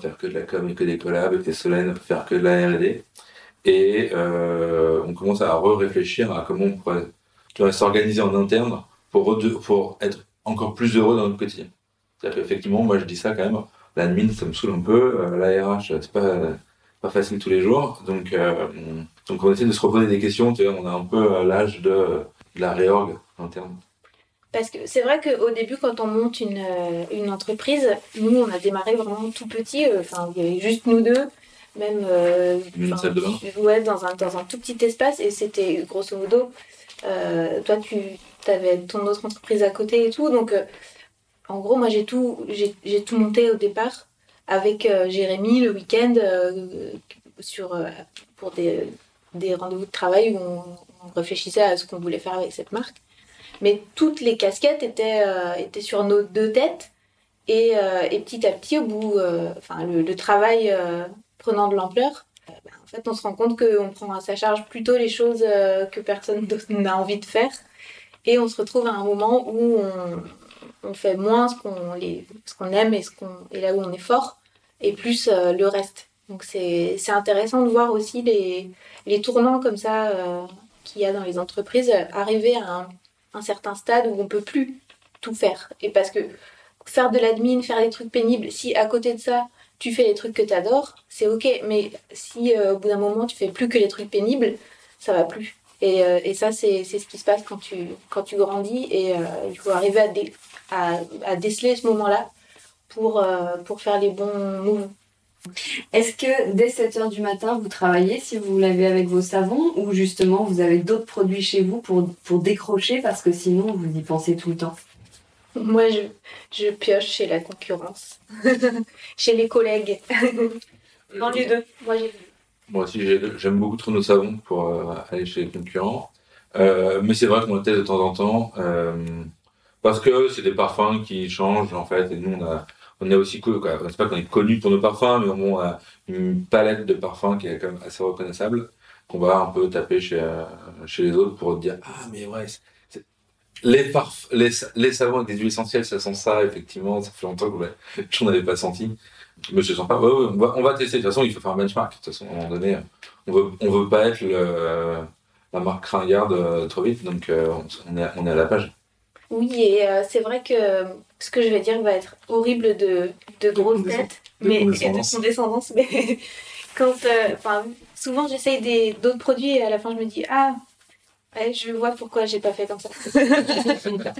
Speaker 2: faire que de la com et que des collabs, et Solène, faire que de la R&D. Et euh, on commence à re-réfléchir à comment on pourrait s'organiser en interne pour, être encore plus heureux dans notre quotidien. C'est-à-dire qu'effectivement, moi je dis ça quand même, l'admin ça me saule un peu, euh, la RH c'est pas, facile tous les jours, donc, euh, on- donc on essaie de se reposer des questions, on a un peu l'âge de, de la réorg interne.
Speaker 3: Parce que c'est vrai qu'au début, quand on monte une, euh, une entreprise, nous, on a démarré vraiment tout petit. euh, Enfin, il y avait juste nous deux, même. euh,
Speaker 2: Une
Speaker 3: enfin,
Speaker 2: salle de bain.
Speaker 3: Ouais, dans un, dans un tout petit espace. Et c'était grosso modo. toi, tu avais ton autre entreprise à côté et tout. Donc, en gros, moi, j'ai tout, j'ai j'ai tout monté au départ avec euh, Jérémy le week-end euh, sur, euh, pour des, des rendez-vous de travail où on, on réfléchissait à ce qu'on voulait faire avec cette marque. Mais toutes les casquettes étaient, euh, étaient sur nos deux têtes. Et, euh, et petit à petit, au bout, euh, enfin, le, travail prenant de l'ampleur, ben, en fait, on se rend compte qu'on prend à sa charge plutôt les choses que personne n'a envie de faire. Et on se retrouve à un moment où on, fait moins ce qu'on qu'on aime et, ce qu'on, et là où on est fort, et plus le reste. Donc c'est, intéressant de voir aussi les, les tournants comme ça qu'il y a dans les entreprises, arriver à un, un certain stade où on peut plus tout faire. Et parce que faire de l'admin, faire des trucs pénibles, si à côté de ça, tu fais les trucs que tu adores, c'est ok. Mais si euh, au bout d'un moment, tu fais plus que les trucs pénibles, ça va plus. Et, euh, et ça, c'est ce qui se passe quand tu, quand tu grandis. Et euh, il faut arriver à, dé- déceler ce moment-là pour, pour faire les bons moves.
Speaker 1: Est-ce que dès 7h du matin, vous travaillez si vous l'avez avec vos savons ou justement vous avez d'autres produits chez vous pour, pour décrocher parce que sinon vous y pensez tout le temps?
Speaker 3: Moi, je, je pioche chez la concurrence, chez les collègues. Dans les deux. Moi, j'ai
Speaker 2: Moi aussi, j'ai- j'aime beaucoup trop nos savons pour euh, aller chez les concurrents. Euh, mais c'est vrai qu'on le teste de temps en temps. euh, parce que c'est des parfums qui changent, en fait. Et nous, on, a, on est aussi cool. quoi. C'est pas qu'on est connu pour nos parfums, mais on a une palette de parfums qui est quand même assez reconnaissable. Qu'on va un peu taper chez, euh, les autres pour dire Ah, mais ouais, les, parf les, savons avec des huiles essentielles, ça sent ça, effectivement. Ça fait longtemps que j'en avais pas senti. Mais sympa. Ouais, ouais, on, va, on va tester. De toute façon, il faut faire un benchmark. De toute façon, à un moment donné, on veut, veut pas être le, la marque ringarde euh, trop vite. Donc, euh, on, est, à la page.
Speaker 3: Oui, et euh, c'est vrai que ce que je vais dire va être horrible de, de grosse
Speaker 2: condescendance.
Speaker 3: tête
Speaker 2: De
Speaker 3: mais, et de
Speaker 2: condescendance.
Speaker 3: mais quand, euh, enfin, souvent j'essaye des d'autres produits et à la fin je me dis ah, ouais, je vois pourquoi j'ai pas fait comme ça.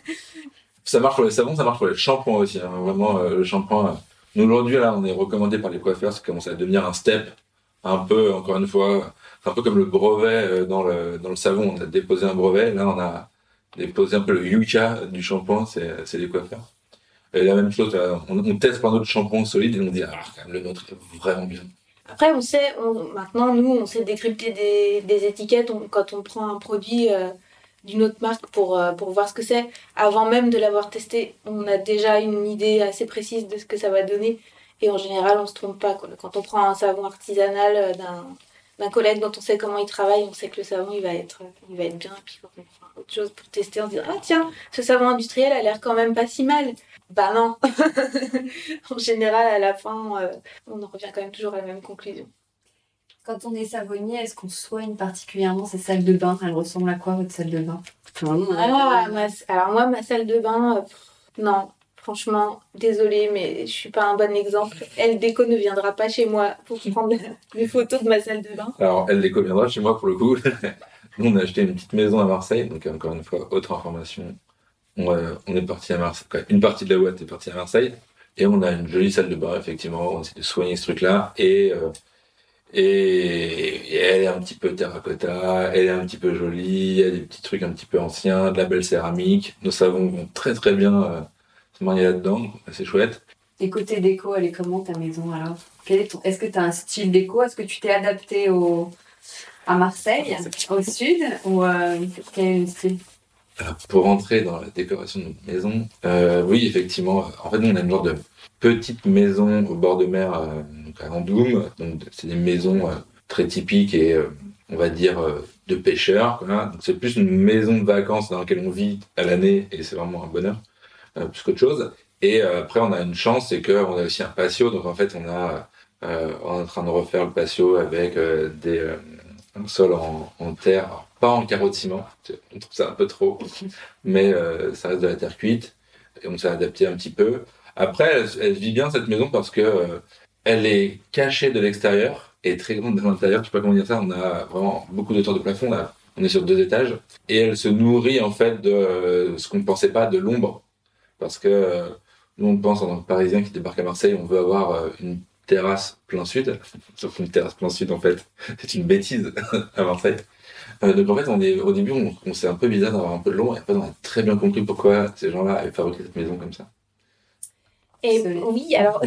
Speaker 2: Ça marche pour les savons, ça marche pour les shampoings aussi. hein. Vraiment, euh, le shampoing. euh, nous, aujourd'hui, là, on est recommandé par les coiffeurs, ça commence à devenir un step. Un peu, encore une fois, c'est un peu comme le brevet euh, dans le, dans le savon. On a déposé un brevet. Là, on a déposé un peu le yucca du shampoing, c'est c'est les coiffeurs. Et la même chose, là, on, teste plein d'autres shampoings solides et on dit, ah, quand même, le nôtre est vraiment bien.
Speaker 3: Après, on sait, maintenant, nous, on sait décrypter des, étiquettes quand on prend un produit euh, d'une autre marque pour, euh, pour voir ce que c'est. Avant même de l'avoir testé, on a déjà une idée assez précise de ce que ça va donner. Et en général, on se trompe pas. Quand on prend un savon artisanal euh, d'un d'un collègue dont on sait comment il travaille, on sait que le savon, il va être, il va être bien. Et puis quand on prend autre chose pour tester, on se dit, ah tiens, ce savon industriel a l'air quand même pas si mal. Bah non. en général, à la fin, euh, on en revient quand même toujours à la même conclusion.
Speaker 1: Quand on est savonnier, est-ce qu'on soigne particulièrement ses salles de bain? Elle ressemble à quoi votre salle de bain?
Speaker 3: Ah, ma- alors moi, ma salle de bain, euh, pff, non, franchement, désolée, mais je suis pas un bon exemple. Elle déco ne viendra pas chez moi pour prendre les photos de ma salle de bain.
Speaker 2: Alors, elle les viendra chez moi pour le coup. Nous, on a acheté une petite maison à Marseille, donc encore une fois, autre information. On, euh, Une partie de la boîte est partie à Marseille. Et on a une jolie salle de bain, effectivement. On essaie de soigner ce truc-là. Et, euh, et, elle est un petit peu terracotta, elle est un petit peu jolie, y a des petits trucs un petit peu anciens, de la belle céramique. Nos savons vont très très bien euh, se marier là-dedans, c'est chouette.
Speaker 1: Et côté déco, elle est comment ta maison alors? Quel est ton... Est-ce que tu as un style déco? Est-ce que tu t'es adapté au... à Marseille, au sud Ou euh, quel est le style?
Speaker 2: Alors, pour rentrer dans la décoration de notre maison, euh, oui, effectivement, en fait, nous, on a une genre de petite maison au bord de mer euh, donc à Andoum. Donc, c'est des maisons euh, très typiques et, euh, on va dire, euh, de pêcheurs. Voilà. Donc, c'est plus une maison de vacances dans laquelle on vit à l'année et c'est vraiment un bonheur, euh, plus qu'autre chose. Et euh, après, on a une chance, c'est qu'on a aussi un patio. Donc, en fait, on a, euh, on est en train de refaire le patio avec euh, des, euh, un sol en, terre, Alors, pas en carreau de ciment. On trouve ça un peu trop mais euh, ça reste de la terre cuite et on s'est adapté un petit peu. Après, elle, elle vit bien cette maison parce que euh, elle est cachée de l'extérieur et très grande de l'intérieur. Je sais pas comment dire ça. On a vraiment beaucoup de hauteur de plafond. Là. On est sur deux étages et elle se nourrit en fait de euh, ce qu'on ne pensait pas de l'ombre parce que euh, nous on pense en tant que Parisien qui débarque à Marseille, on veut avoir euh, une terrasse plein sud. Sauf qu'une terrasse plein sud en fait, c'est une bêtise à Marseille. Euh, donc en fait, on est, au début, on, on c'est un peu bizarre d'avoir un peu de l'ombre, et après, on a très bien compris pourquoi ces gens-là avaient fabriqué cette maison comme ça.
Speaker 3: Et oui, alors,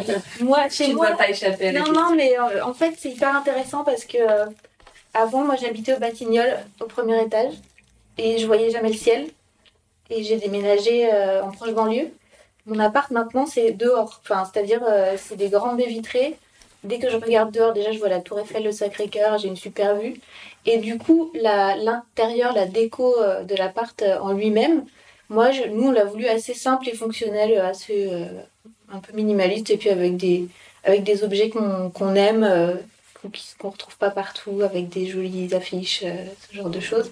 Speaker 3: moi, chez
Speaker 1: Tu
Speaker 3: moi,
Speaker 1: pas échapper à la
Speaker 3: Non, non, mais euh, en fait, c'est hyper intéressant parce que euh, avant, moi, j'habitais au Batignolles, au premier étage, et je voyais jamais le ciel. Et j'ai déménagé euh, en proche banlieue. Mon appart, maintenant, c'est dehors. Enfin, c'est-à-dire, euh, c'est des grandes baies vitrées. Dès que je regarde dehors, déjà, je vois la Tour Eiffel, le Sacré-Cœur, j'ai une super vue. Et du coup, l'intérieur, la, déco euh, de l'appart en lui-même, moi, nous, on l'a voulu assez simple et fonctionnel, assez un peu minimaliste, et puis avec des, avec des objets qu'on qu'on aime, qu'on qu'on retrouve pas partout, avec des jolies affiches, ce genre de choses.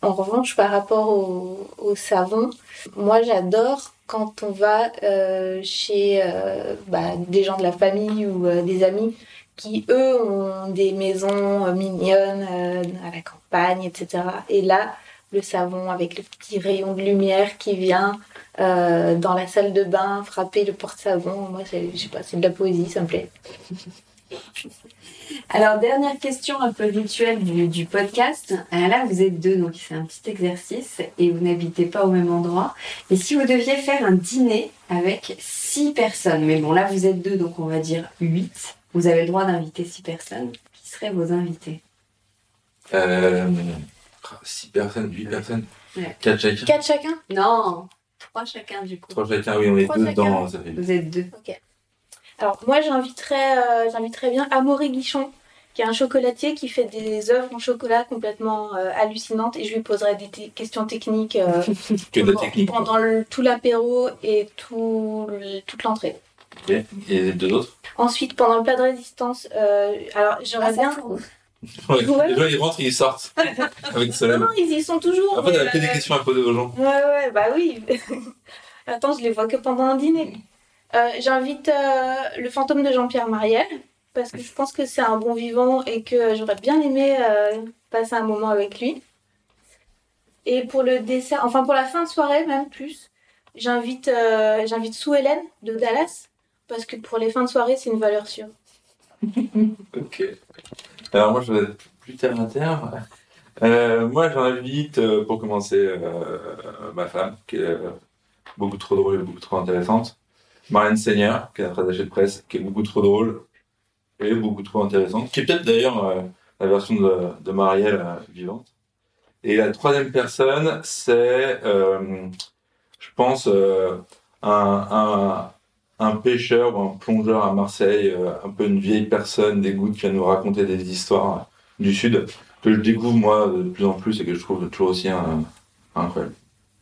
Speaker 3: En revanche, par rapport au, savon, moi j'adore quand on va euh, chez euh, bah, des gens de la famille ou euh, des amis qui, eux, ont des maisons mignonnes à la campagne, etc. Et là, le savon avec le petit rayon de lumière qui vient dans la salle de bain, frapper le porte-savon, moi, je sais pas, c'est de la poésie, ça me plaît.
Speaker 1: Alors, dernière question un peu rituelle du, du podcast. Euh, là, vous êtes deux, donc c'est un petit exercice et vous n'habitez pas au même endroit. Et si vous deviez faire un dîner avec six personnes, mais bon, là, vous êtes deux, donc on va dire huit. Vous avez le droit d'inviter six personnes. Qui seraient vos invités?
Speaker 2: Euh, 6 personnes, 8 personnes,
Speaker 1: Ouais.
Speaker 2: 4 chacun.
Speaker 3: Quatre chacun?
Speaker 1: Non, trois chacun du coup.
Speaker 2: 3 chacun, oui, on est
Speaker 3: Trois
Speaker 2: deux
Speaker 3: chacun.
Speaker 2: dedans, ça fait.
Speaker 1: Vous êtes deux.
Speaker 3: Alors, moi, j'inviterais euh, j'inviterais bien Amaury Guichon, qui est un chocolatier qui fait des œuvres en chocolat complètement euh, hallucinantes, et je lui poserai des te- questions techniques euh,
Speaker 2: Que de la
Speaker 3: pendant-
Speaker 2: technique.
Speaker 3: pendant le- tout l'apéro et tout, le- toute l'entrée.
Speaker 2: Ok. Et deux autres?
Speaker 3: Ensuite, pendant le plat de résistance, euh, alors j'aurais bien.
Speaker 2: ouais.
Speaker 3: Ouais.
Speaker 2: Les gens, ils rentrent et ils sortent. Avec
Speaker 3: Non,
Speaker 2: Solène.
Speaker 3: non, ils y sont toujours.
Speaker 2: En fait,
Speaker 3: mais,
Speaker 2: elle a que des questions à poser aux gens.
Speaker 3: Ouais, ouais, bah oui. Attends, je les vois que pendant un dîner. Euh, J'invite euh, le fantôme de Jean-Pierre Mariel, parce que je pense que c'est un bon vivant et que j'aurais bien aimé euh, passer un moment avec lui. Et pour le dessert, enfin pour la fin de soirée même plus, j'invite j'invite Sue Hélène de Dallas parce que pour les fins de soirée c'est une valeur sûre.
Speaker 2: ok. Alors moi je vais être plus terre à terre. Moi j'invite pour commencer ma femme qui est beaucoup trop drôle et beaucoup trop intéressante. Marianne Seigneur qui est notre attachée de presse qui est beaucoup trop drôle et beaucoup trop intéressante. Qui est peut-être d'ailleurs euh, la version de, de Marielle euh, vivante. Et la troisième personne c'est euh, je pense un, un un pêcheur ou un plongeur à Marseille, un peu une vieille personne des gouttes qui va nous raconter des histoires du Sud que je découvre moi de plus en plus et que je trouve toujours aussi incroyable.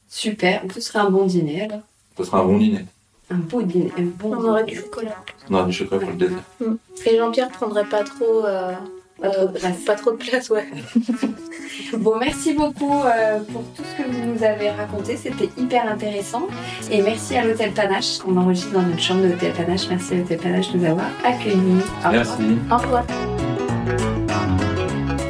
Speaker 4: Super, ce serait un bon dîner alors.
Speaker 2: Ce sera un bon dîner.
Speaker 4: Un beau dîner, un bon
Speaker 3: On aurait du chocolat.
Speaker 2: On aura du chocolat pour le dessert.
Speaker 3: Et Jean-Pierre prendrait pas trop, euh,
Speaker 4: Pas trop de
Speaker 3: euh,
Speaker 4: place.
Speaker 3: pas trop de place, ouais.
Speaker 4: Bon, merci beaucoup euh, pour tout ce que vous nous avez raconté. C'était hyper intéressant. Et merci à l'Hôtel Panache. On enregistre dans notre chambre de l'Hôtel Panache. Merci à l'Hôtel Panache de nous avoir accueillis. Au revoir.
Speaker 2: Merci.
Speaker 3: Au revoir.